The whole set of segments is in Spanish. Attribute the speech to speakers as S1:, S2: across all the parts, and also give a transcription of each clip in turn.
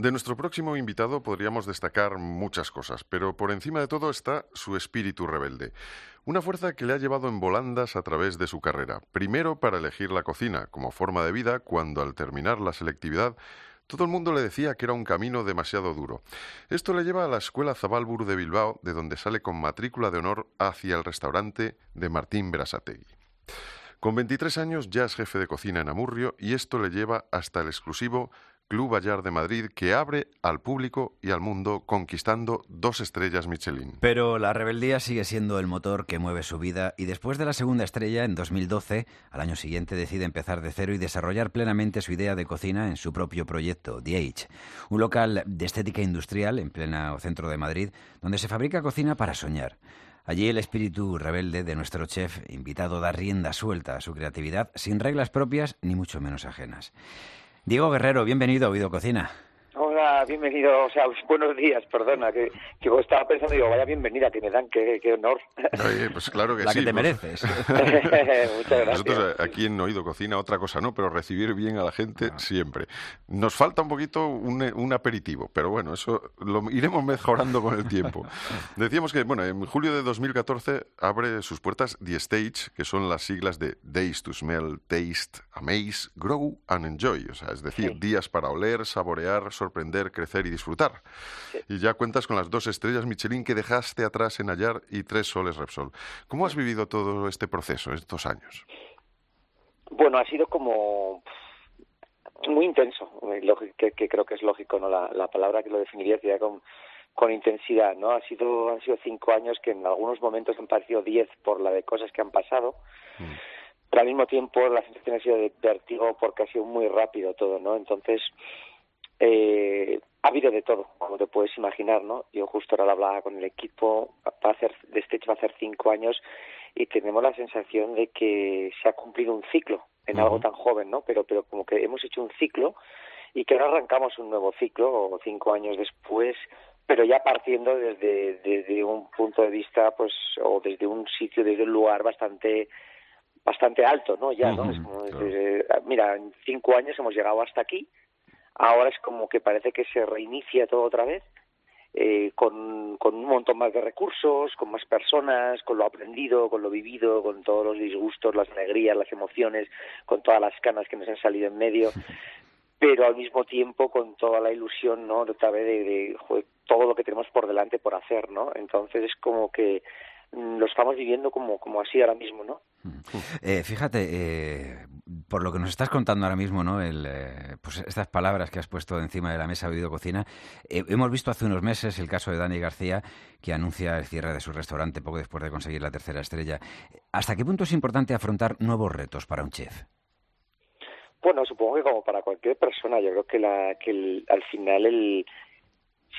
S1: De nuestro próximo invitado podríamos destacar muchas cosas, pero por encima de todo está su espíritu rebelde. Una fuerza que le ha llevado en volandas a través de su carrera. Primero para elegir la cocina como forma de vida, cuando al terminar la selectividad todo el mundo le decía que era un camino demasiado duro. Esto le lleva a la Escuela Zabalbur de Bilbao, de donde sale con matrícula de honor hacia el restaurante de Martín Berasategui. Con 23 años ya es jefe de cocina en Amurrio y esto le lleva hasta el exclusivo Club Bayard de Madrid que abre al público y al mundo conquistando dos estrellas Michelin.
S2: Pero la rebeldía sigue siendo el motor que mueve su vida y después de la segunda estrella en 2012, al año siguiente decide empezar de cero y desarrollar plenamente su idea de cocina en su propio proyecto, Age, un local de estética industrial en pleno centro de Madrid donde se fabrica cocina para soñar. Allí el espíritu rebelde de nuestro chef, invitado da rienda suelta a su creatividad, sin reglas propias ni mucho menos ajenas. Diego Guerrero, bienvenido a Oído Cocina.
S3: Bienvenido, o sea, buenos días, perdona, que, que estaba pensando, digo, vaya bienvenida que me dan, qué, qué honor.
S1: Oye, pues claro que
S2: La
S1: sí.
S2: que te
S1: pues-
S2: mereces.
S3: Muchas gracias.
S1: Nosotros eh, aquí en Oído Cocina, otra cosa no, pero recibir bien a la gente siempre. Nos falta un poquito un, un aperitivo, pero bueno, eso lo iremos mejorando con el tiempo. Decíamos que, bueno, en julio de 2014 abre sus puertas The Stage, que son las siglas de Days to Smell, Taste, Amaze, Grow and Enjoy. O sea, es decir,
S3: Sí.
S1: días para oler, saborear, sorprender, crecer y disfrutar. Y ya cuentas con las dos estrellas Michelin que dejaste atrás en Ayar y tres soles Repsol. ¿Cómo has vivido todo este proceso, estos años?
S3: Bueno, ha sido como muy intenso, eh, que, que creo que es lógico, ¿no? La, la palabra que lo definiría sería con, con intensidad, ¿no? Ha sido, han sido cinco años que en algunos momentos han parecido diez por la de cosas que han pasado, pero al mismo tiempo la sensación ha sido de vértigo porque ha sido muy rápido todo, ¿no? Entonces, eh, ha habido de todo, como te puedes imaginar, ¿no? Yo justo ahora hablaba con el equipo, va a hacer, de este hecho va a hacer cinco años y tenemos la sensación de que se ha cumplido un ciclo en algo tan joven, ¿no? Pero, pero como que hemos hecho un ciclo y que ahora arrancamos un nuevo ciclo, cinco años después, pero ya partiendo desde, desde un punto de vista, pues, o desde un sitio, desde un lugar bastante bastante alto, ¿no? Ya, ¿no? Es como
S1: claro.
S3: eh, mira, en cinco años hemos llegado hasta aquí, ahora es como que parece que se reinicia todo otra vez, eh, con, con un montón más de recursos, con más personas, con lo aprendido, con lo vivido, con todos los disgustos, las alegrías, las emociones, con todas las canas que nos han salido en medio, pero al mismo tiempo con toda la ilusión, ¿no? De otra vez de, de, joder, todo lo que tenemos por delante por hacer, ¿no? Entonces es como que mm, lo estamos viviendo como, como así ahora mismo, ¿no?
S2: Eh, fíjate, eh, por lo que nos estás contando ahora mismo, ¿no? El, eh, pues estas palabras que has puesto encima de la mesa de Oído Cocina, eh, hemos visto hace unos meses el caso de Dani García, que anuncia el cierre de su restaurante poco después de conseguir la tercera estrella. ¿Hasta qué punto es importante afrontar nuevos retos para un chef?
S3: Bueno, supongo que como para cualquier persona, yo creo que, la, que el- al final el,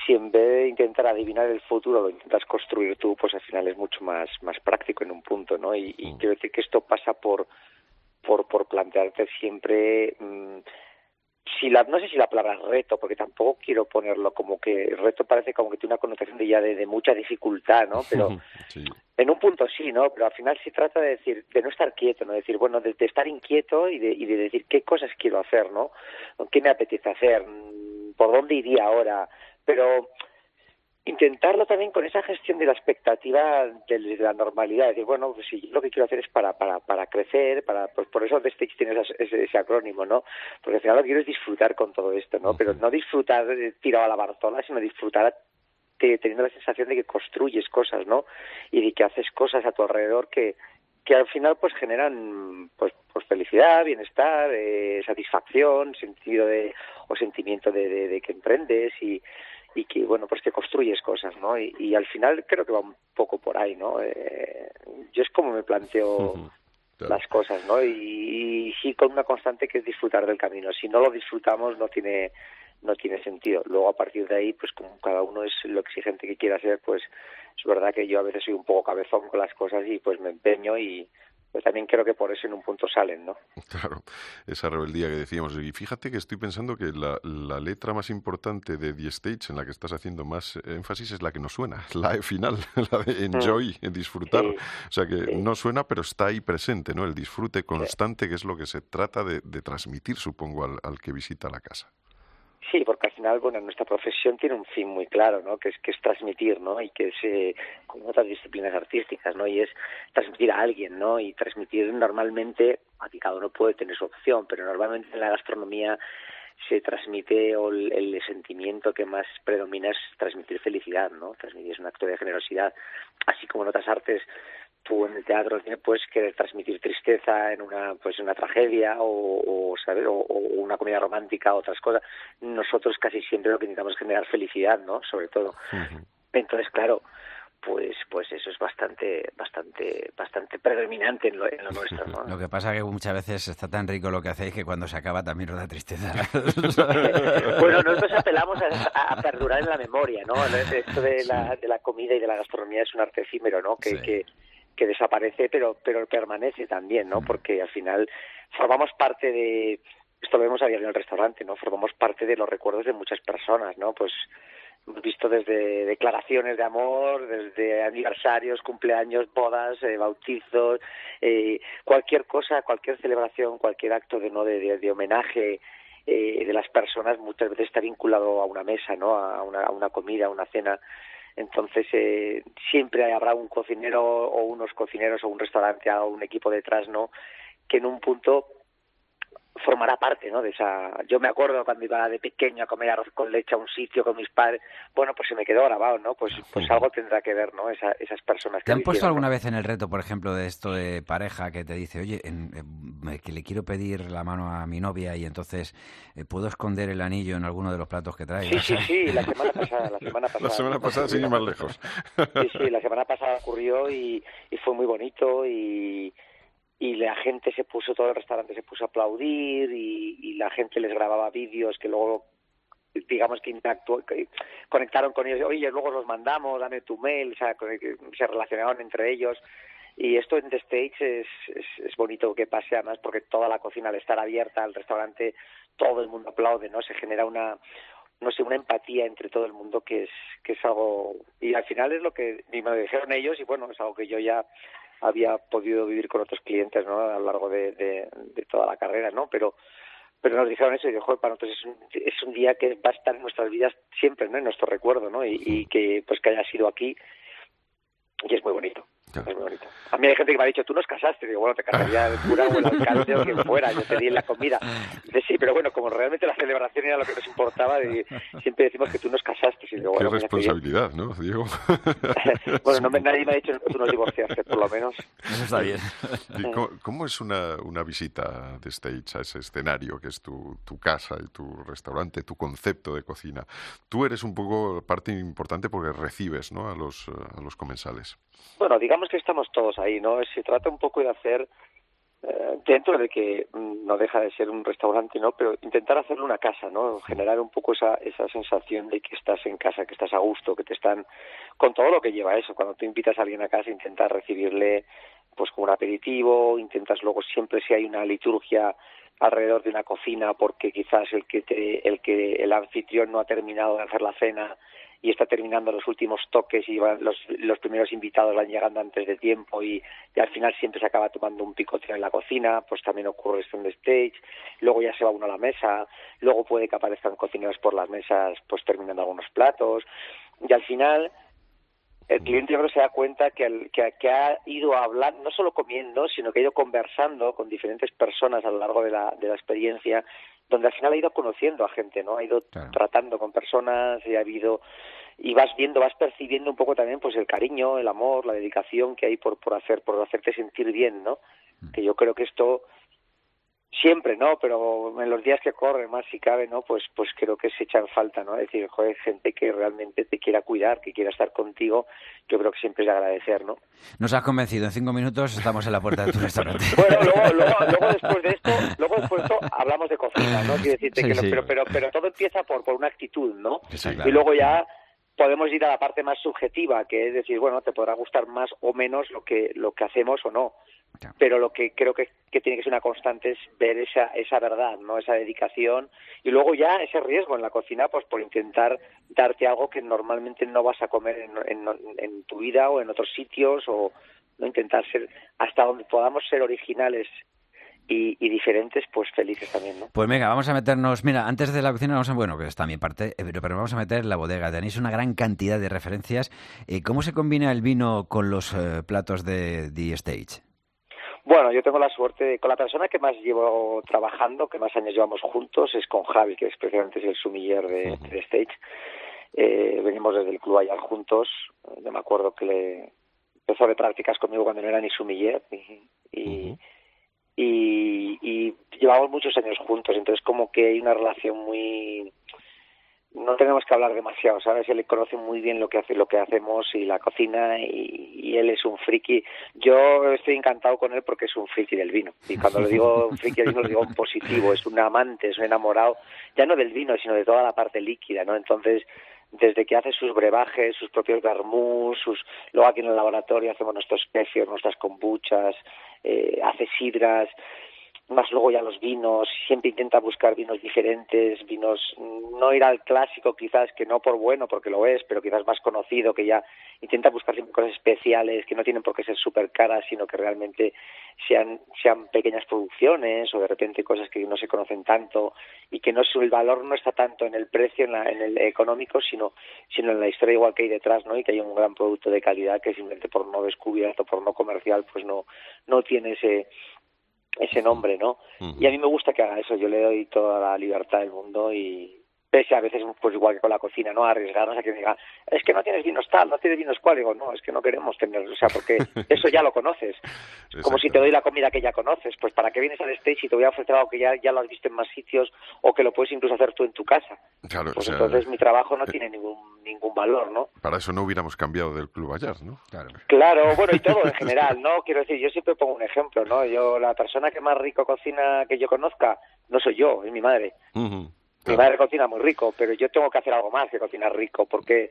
S3: si en vez de intentar adivinar el futuro lo intentas construir tú, pues al final es mucho más, más práctico en un punto, ¿no? Y, y
S1: Mm.
S3: quiero decir que esto pasa por, por, por plantearte siempre, mm, si la, no sé si la palabra reto, porque tampoco quiero ponerlo como que reto parece como que tiene una connotación de ya de, de mucha dificultad, ¿no? Pero
S1: Sí.
S3: en un punto sí, ¿no? Pero al final se trata de decir, de no estar quieto, ¿no? Decir, bueno, de, de estar inquieto y de, y de decir qué cosas quiero hacer, ¿no? ¿Qué me apetece hacer? ¿Por dónde iría ahora? Pero intentarlo también con esa gestión de la expectativa de, de la normalidad, decir, bueno, pues si yo lo que quiero hacer es para, para, para crecer, para, pues por eso The Stage tiene ese, ese acrónimo, ¿no? Porque al final lo que quiero es disfrutar con todo esto, ¿no? Pero no disfrutar tirado a la barzola, sino disfrutar te- teniendo la sensación de que construyes cosas, ¿no? Y de que haces cosas a tu alrededor que, que al final pues generan pues, pues felicidad, bienestar, eh, satisfacción, sentido de o sentimiento de, de- de que emprendes y, y que bueno pues que construyes cosas, ¿no? Y, y al final creo que va un poco por ahí, ¿no? Eh, yo es como me planteo
S1: claro.
S3: las cosas, ¿no? Y, y sí con una constante que es disfrutar del camino. Si no lo disfrutamos no tiene no tiene sentido. Luego a partir de ahí, pues como cada uno es lo exigente que quiera ser, pues es verdad que yo a veces soy un poco cabezón con las cosas y pues me empeño y pues también creo que por eso en un punto salen, ¿no?
S1: Claro, esa rebeldía que decíamos. Y fíjate que estoy pensando que la, la letra más importante de The Stage, en la que estás haciendo más énfasis, es la que no suena, la E final, la de enjoy, disfrutar.
S3: Sí,
S1: o sea que
S3: sí.
S1: no suena, pero está ahí presente, ¿no? El disfrute constante, que es lo que se trata de, de transmitir, supongo, al, al que visita la casa.
S3: Sí, porque al final, bueno, nuestra profesión tiene un fin muy claro, ¿no? Que es que es transmitir, ¿no? Y que es eh, como otras disciplinas artísticas, ¿no? Y es transmitir a alguien, ¿no? Y transmitir normalmente, aquí cada uno puede tener su opción, pero normalmente en la gastronomía se transmite o el, sentimiento que más predomina es transmitir felicidad, ¿no? Transmitir es un acto de generosidad, así como en otras artes tú en el teatro puedes querer transmitir tristeza en una pues una tragedia o, o ¿sabes? O, una comedia romántica o otras cosas. Nosotros casi siempre lo que intentamos es generar felicidad no sobre todo. Entonces claro pues pues eso es bastante bastante bastante predominante en lo, nuestro ¿no?
S2: lo que pasa que muchas veces está tan rico lo que hacéis que cuando se acaba también nos da tristeza.
S3: Bueno nosotros apelamos a, perdurar en la memoria no esto de la, de la comida y de la gastronomía es un arte efímero no que, que que desaparece pero pero permanece también no porque al final formamos parte de esto lo vemos a diario en el restaurante no formamos parte de los recuerdos de muchas personas no pues hemos visto desde declaraciones de amor desde aniversarios cumpleaños bodas eh, bautizos eh, cualquier cosa cualquier celebración cualquier acto de no de, de, homenaje eh, de las personas muchas veces está vinculado a una mesa no a una, a una comida a una cena entonces, eh, siempre habrá un cocinero o unos cocineros o un restaurante o un equipo detrás, ¿no? Que en un punto formará parte, ¿no? De esa. Yo me acuerdo cuando iba de pequeño a comer arroz con leche a un sitio con mis padres. Bueno, pues se me quedó grabado, ¿no? Pues, pues algo tendrá que ver, ¿no? esas personas. Que
S2: ¿Te han puesto alguna vez en el reto, por ejemplo, de esto de pareja que te dice, oye, que le quiero pedir la mano a mi novia y entonces eh, puedo esconder el anillo en alguno de los platos que trae?
S3: Sí, sí, sí. La semana pasada, la semana pasada.
S1: La semana pasada, sin ir más lejos.
S3: Sí, sí. La semana pasada ocurrió y, y fue muy bonito y y la gente se puso, todo el restaurante se puso a aplaudir y, la gente les grababa vídeos que luego digamos que, conectaron con ellos, oye, luego los mandamos, dame tu mail, o sea, se relacionaron entre ellos. Y esto en The Stage es, es, bonito que pase además porque toda la cocina al estar abierta, al restaurante, todo el mundo aplaude, ¿no? Se genera una, no sé, una empatía entre todo el mundo que es, que es algo, y al final es lo que me dijeron ellos y bueno, es algo que yo ya había podido vivir con otros clientes ¿no? a lo largo de, de, toda la carrera, ¿no? Pero pero nos dijeron eso y dijo, para nosotros es un, es un día que va a estar en nuestras vidas siempre, ¿no? En nuestro recuerdo, ¿no? Y, y que pues que haya sido aquí y es muy bonito. A mí hay gente que me ha dicho, tú nos casaste. Digo, bueno, te casaría el cura o el alcalde o quien fuera, yo te di la comida. Dice, sí, pero bueno, como realmente la celebración era lo que nos importaba, siempre decimos que tú nos casaste. Y
S1: Qué responsabilidad, ¿no, Diego?
S3: bueno, no me, nadie me ha dicho que tú nos divorciaste, por lo menos.
S2: Eso está bien.
S1: cómo, es una, una visita de stage a ese escenario que es tu, tu casa y tu restaurante, tu concepto de cocina? Tú eres un poco parte importante porque recibes ¿no? a, los, a los comensales.
S3: Bueno, digamos que estamos todos ahí, ¿no? Se trata un poco de hacer, eh, dentro de que mm, no deja de ser un restaurante, ¿no? Pero intentar hacerlo una casa, ¿no? Generar un poco esa, esa sensación de que estás en casa, que estás a gusto, que te están, con todo lo que lleva eso. Cuando tú invitas a alguien a casa, intentas recibirle, pues como un aperitivo, intentas luego siempre si hay una liturgia alrededor de una cocina porque quizás el que te, el que el anfitrión no ha terminado de hacer la cena y está terminando los últimos toques y los, los primeros invitados van llegando antes de tiempo y, al final siempre se acaba tomando un picoteo en la cocina, pues también ocurre esto en the stage, luego ya se va uno a la mesa, luego puede que aparezcan cocineros por las mesas pues terminando algunos platos y al final el cliente se da cuenta que, que, que, ha ido a hablar, no solo comiendo, sino que ha ido conversando con diferentes personas a lo largo de la, de la experiencia donde al final ha ido conociendo a gente, ¿no? Ha ido tratando con personas y ha habido y vas viendo, vas percibiendo un poco también pues el cariño, el amor, la dedicación que hay por por hacer por hacerte sentir bien, ¿no? Mm. Que yo creo que esto siempre, ¿no? Pero en los días que corren, más si cabe, ¿no? Pues, pues creo que se echan falta, ¿no? Es decir, joder, gente que realmente te quiera cuidar, que quiera estar contigo, yo creo que siempre es de agradecer, ¿no?
S2: Nos has convencido, en cinco minutos estamos en la puerta de tu restaurante.
S3: bueno, luego, luego, luego, después de esto, luego después de esto hablamos de cocina, ¿no? Quiero decirte que pero, pero, pero todo empieza por, por una actitud, ¿no? Y luego ya podemos ir a la parte más subjetiva, que es decir, bueno, te podrá gustar más o menos lo que, lo que hacemos o no. Pero lo que creo que, que, tiene que ser una constante es ver esa, esa verdad, no esa dedicación y luego ya ese riesgo en la cocina pues por intentar darte algo que normalmente no vas a comer en, en, en tu vida o en otros sitios o no intentar ser hasta donde podamos ser originales y, diferentes, pues felices también, ¿no?
S2: Pues venga, vamos a meternos, mira, antes de la cocina vamos a, bueno, que está mi parte, eh, pero, pero vamos a meter la bodega. Tenéis una gran cantidad de referencias. Eh, ¿Cómo se combina el vino con los eh, platos de The Stage?
S3: Bueno, yo tengo la suerte, con la persona que más llevo trabajando, que más años llevamos juntos, es con Javi, que es precisamente es el sumiller de, The Stage. venimos desde el club allá juntos. Yo me acuerdo que le empezó de prácticas conmigo cuando no era ni sumiller y, y, y llevamos muchos años juntos, entonces como que hay una relación muy no tenemos que hablar demasiado, ¿sabes? Él conoce muy bien lo que hace, lo que hacemos y la cocina y, él es un friki. Yo estoy encantado con él porque es un friki del vino. Y cuando le digo friki del lo digo en positivo, es un amante, es un enamorado, ya no del vino, sino de toda la parte líquida, ¿no? Entonces, desde que hace sus brebajes, sus propios garmús, sus... luego aquí en el laboratorio hacemos nuestros especios, nuestras kombuchas, eh, hace sidras, más luego ya los vinos, siempre intenta buscar vinos diferentes, vinos, no ir al clásico quizás, que no por bueno, porque lo es, pero quizás más conocido, que ya intenta buscar siempre cosas especiales, que no tienen por qué ser súper caras, sino que realmente sean, sean pequeñas producciones o de repente cosas que no se conocen tanto y que no el valor no está tanto en el precio, en, la, en el económico, sino, sino en la historia igual que hay detrás, ¿no? Y que hay un gran producto de calidad que simplemente por no descubierto, por no comercial, pues no, no tiene ese, ese nombre, ¿no? Y a mí me gusta que haga eso, yo le doy toda la libertad del mundo y, pese a veces, pues igual que con la cocina, ¿no? Arriesgarnos a que me diga, es que no tienes vinos tal, no tienes vinos cual. Digo, no, es que no queremos tener, o sea, porque eso ya lo conoces. Como si te doy la comida que ya conoces, pues ¿para qué vienes al stage y te voy a ofrecer algo que ya, ya lo has visto en más sitios o que lo puedes incluso hacer tú en tu casa?
S1: Claro,
S3: pues entonces mi trabajo no tiene ningún ningún valor, ¿no?
S1: Para eso no hubiéramos cambiado del Club Bayard, ¿no?
S3: Claro. claro, bueno, y todo en general, ¿no? Quiero decir, yo siempre pongo un ejemplo, ¿no? Yo, la persona que más rico cocina que yo conozca, no soy yo, es mi madre. Mi madre cocina muy rico, pero yo tengo que hacer algo más que cocinar rico, porque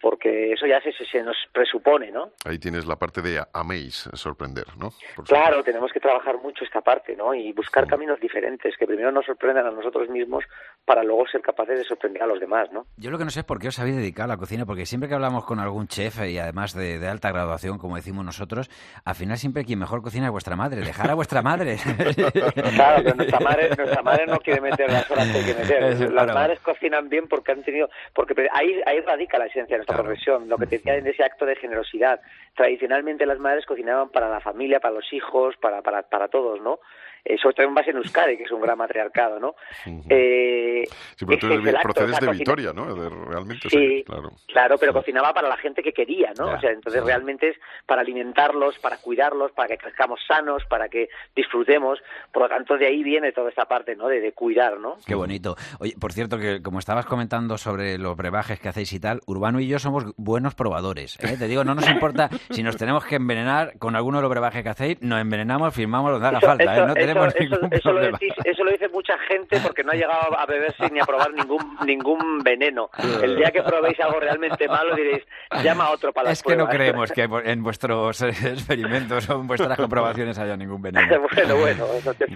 S3: porque eso ya se, se nos presupone, ¿no?
S1: Ahí tienes la parte de améis, sorprender, ¿no?
S3: claro, tenemos que trabajar mucho esta parte, ¿no? Y buscar caminos diferentes que primero nos sorprendan a nosotros mismos para luego ser capaces de sorprender a los demás, ¿no?
S2: Yo lo que no sé es por qué os habéis dedicado a la cocina, porque siempre que hablamos con algún chef y además de, alta graduación, como decimos nosotros, al final siempre quien mejor cocina es vuestra madre, dejar a vuestra madre.
S3: claro, pero nuestra madre, nuestra madre no quiere meter las horas que hay que meter. Las madres cocinan bien porque han tenido, porque ahí, ahí radica la esencia profesión, lo que te decía en ese acto de generosidad. Tradicionalmente las madres cocinaban para la familia, para los hijos, para, para, para todos, ¿no? Eh, sobre todo en base en Euskadi, que es un gran matriarcado, ¿no?
S1: eh, sí, pero tú procedes de Vitoria, ¿no? realmente,
S3: sí, claro. Claro, pero cocinaba para la gente que quería, ¿no? o sea, entonces realmente es para alimentarlos, para cuidarlos, para que crezcamos sanos, para que disfrutemos. Por lo tanto, de ahí viene toda esta parte, ¿no? De, de cuidar, ¿no?
S2: Qué bonito. Oye, por cierto, que como estabas comentando sobre los brebajes que hacéis y tal, Urbano y yo somos buenos probadores. ¿eh? Te digo, no nos importa si nos tenemos que envenenar con alguno de los brebajes que hacéis, nos envenenamos, firmamos donde haga falta. ¿eh? No tenemos
S3: eso, lo dice mucha gente porque no ha llegado a beberse ni a probar ningún ningún veneno. El día que probéis algo realmente malo diréis, llama a otro para
S2: Es que no creemos que en vuestros experimentos o en vuestras comprobaciones haya ningún veneno.
S3: bueno,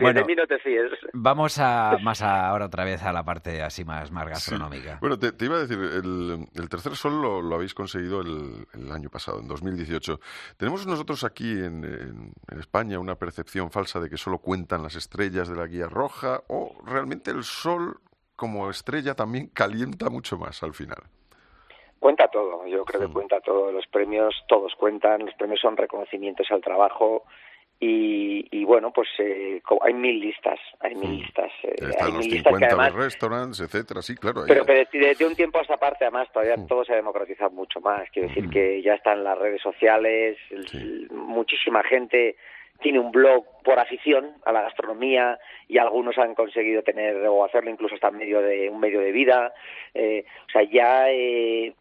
S3: bueno, de mí no te fíes.
S2: Vamos a, más ahora otra vez a la parte así más, más gastronómica.
S1: Bueno, te, iba a decir, el, tercer sol lo, habéis conseguido el, año pasado, en 2018. Tenemos nosotros aquí en España una percepción falsa de que solo cuentan las estrellas de la guía roja o realmente el sol como estrella también calienta mucho más al final?
S3: Cuenta todo, yo creo que mm. cuenta todo. Los premios todos cuentan, los premios son reconocimientos al trabajo y, bueno, pues eh, hay mil listas, hay mil mm. listas.
S1: Eh, hay los mil 50 listas que además, restaurantes, etcétera, sí, claro.
S3: Pero que de, un tiempo a esta parte, además, todavía mm. todo se ha democratizado mucho más. Quiero decir que ya están las redes sociales, muchísima gente tiene un blog por afición a la gastronomía y algunos han conseguido tener o hacerlo incluso hasta medio de un medio de vida. Eh, o sea ya eh,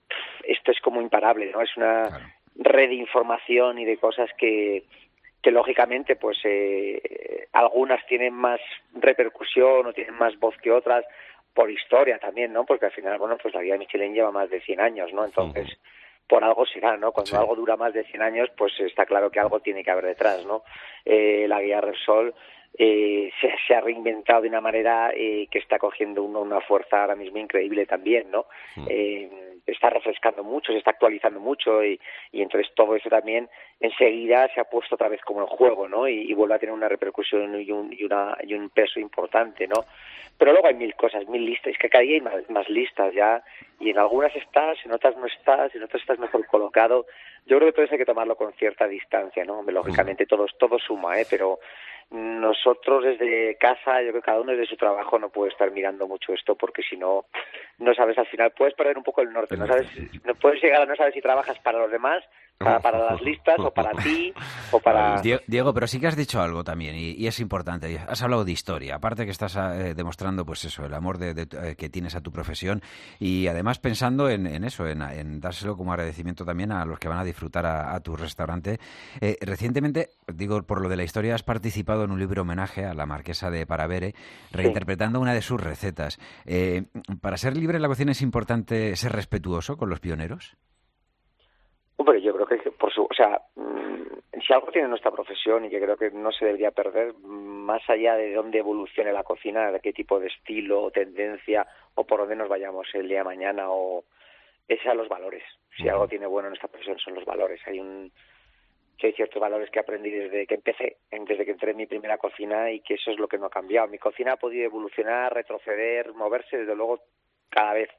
S3: esto es como imparable no es una red de información y de cosas que que lógicamente pues eh, algunas tienen más repercusión o tienen más voz que otras por historia también no porque al final bueno pues la guía Michelin lleva más de 100 años no entonces por algo será, ¿no? Cuando algo dura más de 100 años, pues está claro que algo tiene que haber detrás, ¿no? Eh, la guía Repsol eh, se, ha reinventado de una manera eh, que está cogiendo una fuerza ahora mismo increíble también, ¿no? Eh, está refrescando mucho, se está actualizando mucho y, y entonces todo eso también enseguida se ha puesto otra vez como en juego, ¿no? Y, vuelve a tener una repercusión y un, y, una, y un peso importante, ¿no? Pero luego hay mil cosas, mil listas, es que cada día hay más, más listas ya y en algunas estás, en otras no estás, en otras estás mejor colocado. Yo creo que todo eso hay que tomarlo con cierta distancia, ¿no? Lógicamente todo, todo suma, ¿eh? Pero nosotros desde casa, yo creo que cada uno desde su trabajo no puede estar mirando mucho esto porque si no, no sabes al final, puedes perder un poco el norte, no sabes, no puedes llegar a no saber si trabajas para los demás para, las listas o para ti o para...
S2: Diego, pero sí que has dicho algo también y, es importante. Has hablado de historia, aparte que estás eh, demostrando pues eso, el amor de, eh, que tienes a tu profesión y además pensando en, eso, en, dárselo como agradecimiento también a los que van a disfrutar a, tu restaurante. Eh, recientemente, digo por lo de la historia, has participado en un libro homenaje a la marquesa de Paravere, reinterpretando una de sus recetas. ¿Para ser libre en la cocina es importante ser respetuoso con los pioneros?
S3: Hombre, yo creo que por su, o sea, mm, si algo tiene nuestra profesión y que creo que no se debería perder, más allá de dónde evolucione la cocina, de qué tipo de estilo o tendencia o por dónde nos vayamos el día de mañana o es a los valores. Si algo tiene bueno en nuestra profesión son los valores. Hay un que hay ciertos valores que aprendí desde que empecé, desde que entré en mi primera cocina y que eso es lo que no ha cambiado. Mi cocina ha podido evolucionar, retroceder, moverse desde luego cada vez,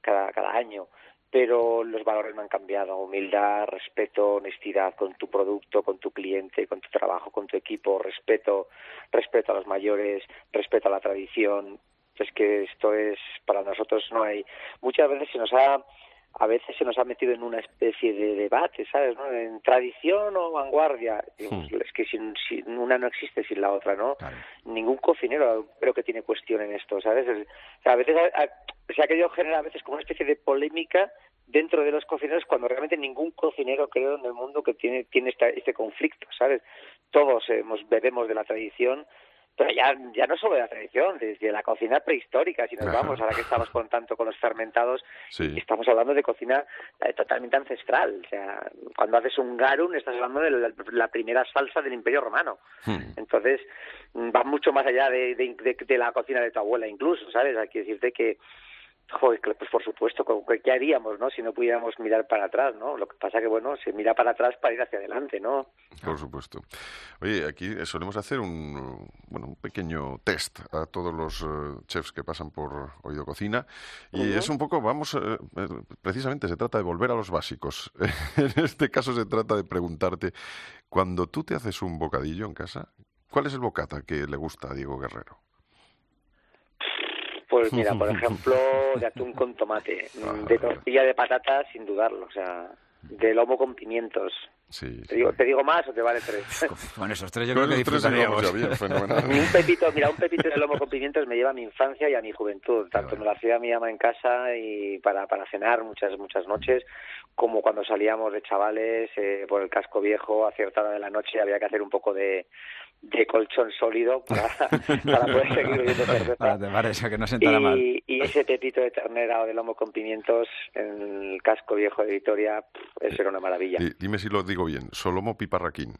S3: cada, cada año pero los valores no han cambiado. Humildad, respeto, honestidad con tu producto, con tu cliente, con tu trabajo, con tu equipo, respeto, respeto a los mayores, respeto a la tradición. Es que esto es, para nosotros no hay, muchas veces se nos ha, a veces se nos ha metido en una especie de debate, ¿sabes? ¿no? En tradición o vanguardia. Hmm. Es que sin, una no existe sin la otra, ¿no? Ningún cocinero creo que tiene cuestión en esto, ¿sabes? a veces se ha querido generar a veces como una especie de polémica dentro de los cocineros cuando realmente ningún cocinero creo en el mundo que tiene tiene este conflicto sabes todos hemos bebemos de la tradición pero ya ya no solo de la tradición desde la cocina prehistórica si nos vamos ahora que estamos con tanto con los fermentados estamos hablando de cocina eh, totalmente ancestral o sea cuando haces un garum estás hablando de la, primera salsa del Imperio Romano. Hmm. entonces va mucho más allá de, de, la cocina de tu abuela incluso sabes hay que decirte que Joder, pues por supuesto, ¿qué haríamos, no? Si no pudiéramos mirar para atrás, ¿no? Lo que pasa que, bueno, se mira para atrás para ir hacia adelante, ¿no?
S1: Por supuesto. Oye, aquí solemos hacer un, bueno, un pequeño test a todos los eh, chefs que pasan por Oído Cocina y es un poco, vamos, eh, eh, precisamente se trata de volver a los básicos. en este caso se trata de preguntarte, cuando tú te haces un bocadillo en casa, ¿cuál es el bocata que le gusta a Diego Guerrero?
S3: Pues mira, por ejemplo, de atún con tomate, de tortilla de patatas sin dudarlo, o sea, de lomo con pimientos. Sí, ¿Te, digo, ¿Te digo más o te vale tres?
S2: Bueno, esos tres yo creo que disfrutaríamos.
S3: un pepito, mira, un pepito de lomo con pimientos me lleva a mi infancia y a mi juventud. Tanto me lo hacía mi ama en casa y para, para cenar muchas, muchas noches, como cuando salíamos de chavales eh, por el casco viejo a cierta hora de la noche había que hacer un poco de, de colchón sólido para, para poder seguir bebiendo cerveza.
S2: que no y, mal.
S3: Y ese pepito de ternera o de lomo con pimientos en el casco viejo de Vitoria, eso era una maravilla.
S1: dime si lo digo bien, Solomo Piparraquín.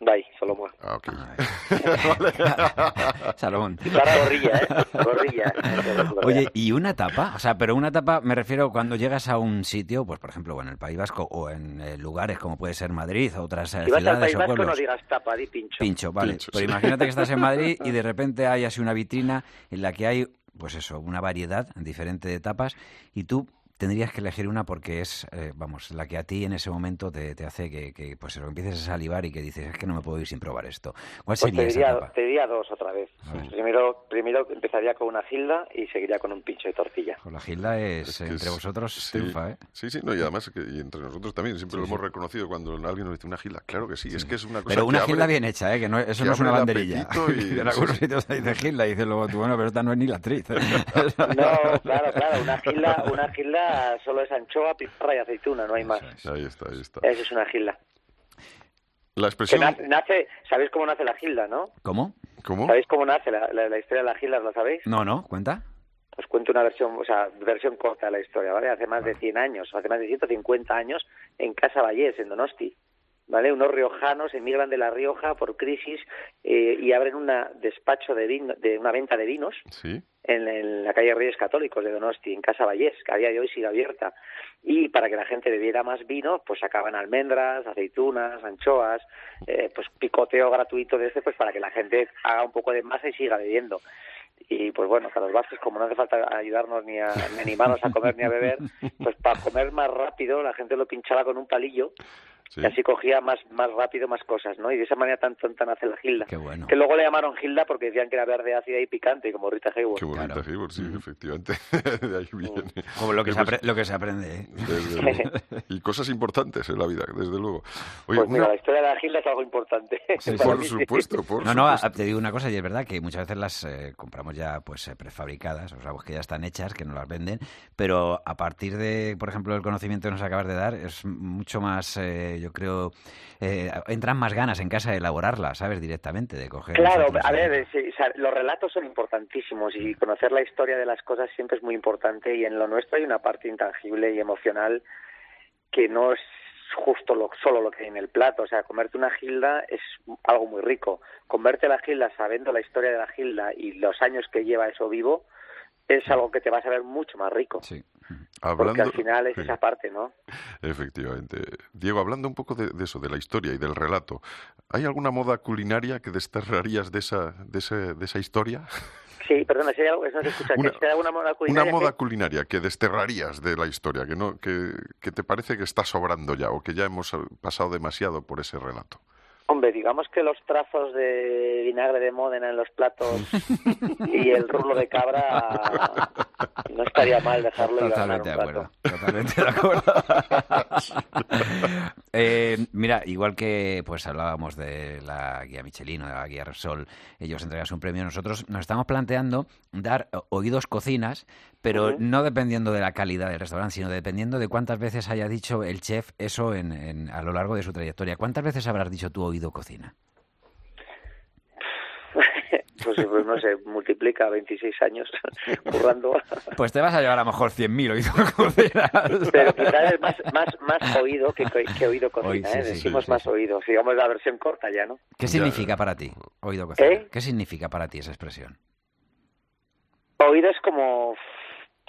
S3: Dai, Solomon.
S1: Ah, ok.
S2: Salomón.
S3: Para gorrilla, ¿eh? Gorrilla.
S2: Oye, ¿y una tapa? O sea, pero una tapa me refiero cuando llegas a un sitio, pues por ejemplo, en el País Vasco o en eh, lugares como puede ser Madrid o otras
S3: eh,
S2: si ciudades
S3: vas al País
S2: Vasco,
S3: no digas tapa, di pincho.
S2: Pincho, vale. pero imagínate que estás en Madrid y de repente hay así una vitrina en la que hay, pues eso, una variedad diferente de tapas y tú tendrías que elegir una porque es, eh, vamos, la que a ti en ese momento te, te hace que, que, pues lo empieces a salivar y que dices, es que no me puedo ir sin probar esto. ¿Cuál
S3: pues sería te diría, Te diría dos otra vez. Primero, primero empezaría con una gilda y seguiría con un pincho de tortilla.
S2: Con la gilda es, entre vosotros
S1: sí,
S2: triunfa, ¿eh?
S1: Sí, sí, no, y además que, y entre nosotros también, siempre lo hemos reconocido cuando alguien nos dice una gilda. Claro que sí, es que es una cosa
S2: Pero una
S1: gilda
S2: bien hecha, ¿eh? Que no, eso no es una banderilla. Y, en algunos sitios dice gilda y dices luego tú, bueno, pero esta no es ni la actriz.
S3: no, claro, claro, una gilda, una gilda solo es anchoa, pizarra y aceituna, no hay más.
S1: Ahí está, ahí está.
S3: Eso es una gilda.
S1: La expresión...
S3: nace, ¿Sabéis cómo nace la gilda, no?
S2: ¿Cómo?
S1: ¿Cómo?
S3: ¿Sabéis cómo nace la, la, historia de la gilda? ¿Lo sabéis?
S2: No, no, cuenta.
S3: Os cuento una versión, o sea, versión corta de la historia, ¿vale? Hace más de 100 años, hace más de 150 años, en Casa Vallés, en Donosti, ¿vale? Unos riojanos emigran de La Rioja por crisis eh, y abren un despacho de, vino, de una venta de vinos en, la calle Reyes Católicos de Donosti, en Casa Vallés, que a día de hoy sigue abierta. Y para que la gente bebiera más vino, pues sacaban almendras, aceitunas, anchoas, eh, pues picoteo gratuito de este, pues para que la gente haga un poco de masa y siga bebiendo y pues bueno, para los vascos como no hace falta ayudarnos ni, a, ni animarnos a comer ni a beber, pues para comer más rápido la gente lo pinchaba con un palillo y así cogía más, más rápido más cosas, ¿no? Y de esa manera tan tonta nace la Gilda.
S2: Qué bueno.
S3: Que luego le llamaron Gilda porque decían que era verde, ácida y picante, como Rita Hayworth.
S1: Qué bueno, Rita Hayworth, sí, efectivamente. de ahí viene.
S2: Como lo que, se, lo que se aprende. ¿eh?
S1: y cosas importantes en la vida, desde luego.
S3: pues mira, la historia de la Gilda es algo importante.
S1: por supuesto, por
S2: No, no, te digo una cosa y es verdad que muchas veces las eh, compramos ya pues eh, prefabricadas, o sea, pues que ya están hechas, que no las venden, pero a partir de, por ejemplo, el conocimiento que nos acabas de dar, es mucho más, yo creo eh, entran más ganas en casa de elaborarla, ¿sabes? Directamente, de coger.
S3: Claro, a ver, los relatos son importantísimos y conocer la historia de las cosas siempre es muy importante y en lo nuestro hay una parte intangible y emocional que no es justo lo, solo lo que hay en el plato. O sea, comerte una gilda es algo muy rico. Comerte la gilda sabiendo la historia de la gilda y los años que lleva eso vivo, es algo que te va a saber mucho más rico.
S2: Sí.
S3: Porque al final es esa parte, ¿no?
S1: Efectivamente. Diego, hablando un poco de, eso, de la historia y del relato, ¿hay alguna moda culinaria que desterrarías de esa, de, ese, de esa historia?
S3: Sí, perdona, si hay algo, eso se escucha. Una, alguna moda culinaria,
S1: una moda culinaria que desterrarías de la historia, que, no, que, que te parece que está sobrando ya o que ya hemos pasado demasiado por ese relato.
S3: Hombre, digamos que los trazos de vinagre de Módena en los platos y el rulo de cabra no estaría mal dejarlo
S2: totalmente de acuerdo totalmente de acuerdo. Eh, mira igual que pues hablábamos de la guía Michelin o de la guía Repsol ellos entregan un premio nosotros nos estamos planteando dar oídos cocinas pero no dependiendo de la calidad del restaurante sino dependiendo de cuántas veces haya dicho el chef eso en, a lo largo de su trayectoria. Cuántas veces habrás dicho tu oído cocina
S3: pues, pues, no sé, multiplica 26 años currando.
S2: Pues te vas a llevar a lo mejor 100.000 oídos cocina.
S3: Pero quizás es más, más, más oído que, que oído cocina, ¿eh? Decimos más oído, digamos la versión corta ya, ¿no?
S2: ¿Qué significa para ti oído cocina? ¿Eh? ¿Qué significa para ti esa expresión?
S3: Oído es como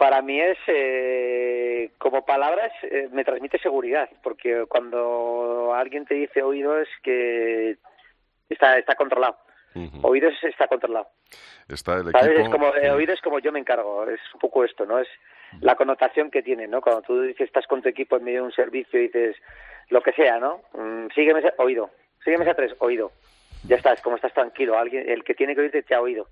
S3: para mí es eh, como palabras eh, me transmite seguridad porque cuando alguien te dice oído es que está está controlado Oídos está controlado.
S1: Está el equipo...
S3: Es como, oídos es como yo me encargo, es un poco esto, ¿no? Es la connotación que tiene, ¿no? Cuando tú dices, estás con tu equipo en medio de un servicio y dices lo que sea, ¿no? Mm, sígueme, oído. Sígueme a tres, oído. Ya está, es como estás tranquilo. Alguien, el que tiene que oírte te ha oído.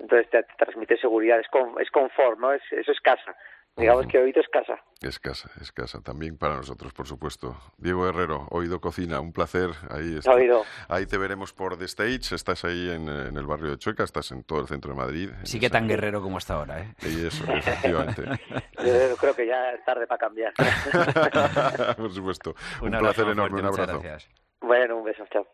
S3: Entonces te, transmite seguridad, es, es confort, ¿no? Es, eso es casa. Digamos que Oído es casa.
S1: Es casa, es casa. También para nosotros, por supuesto. Diego Herrero, Oído Cocina, un placer. Ahí, está.
S3: Oído.
S1: ahí te veremos por The Stage. Estás ahí en, el barrio de Chueca, estás en todo el centro de Madrid.
S2: Sí que tan guerrero como hasta ahora, ¿eh?
S1: Y eso, efectivamente.
S3: Yo creo que ya es tarde para cambiar.
S1: por supuesto. Un, placer enorme, un abrazo.
S2: Gracias.
S3: Bueno, un beso, chao.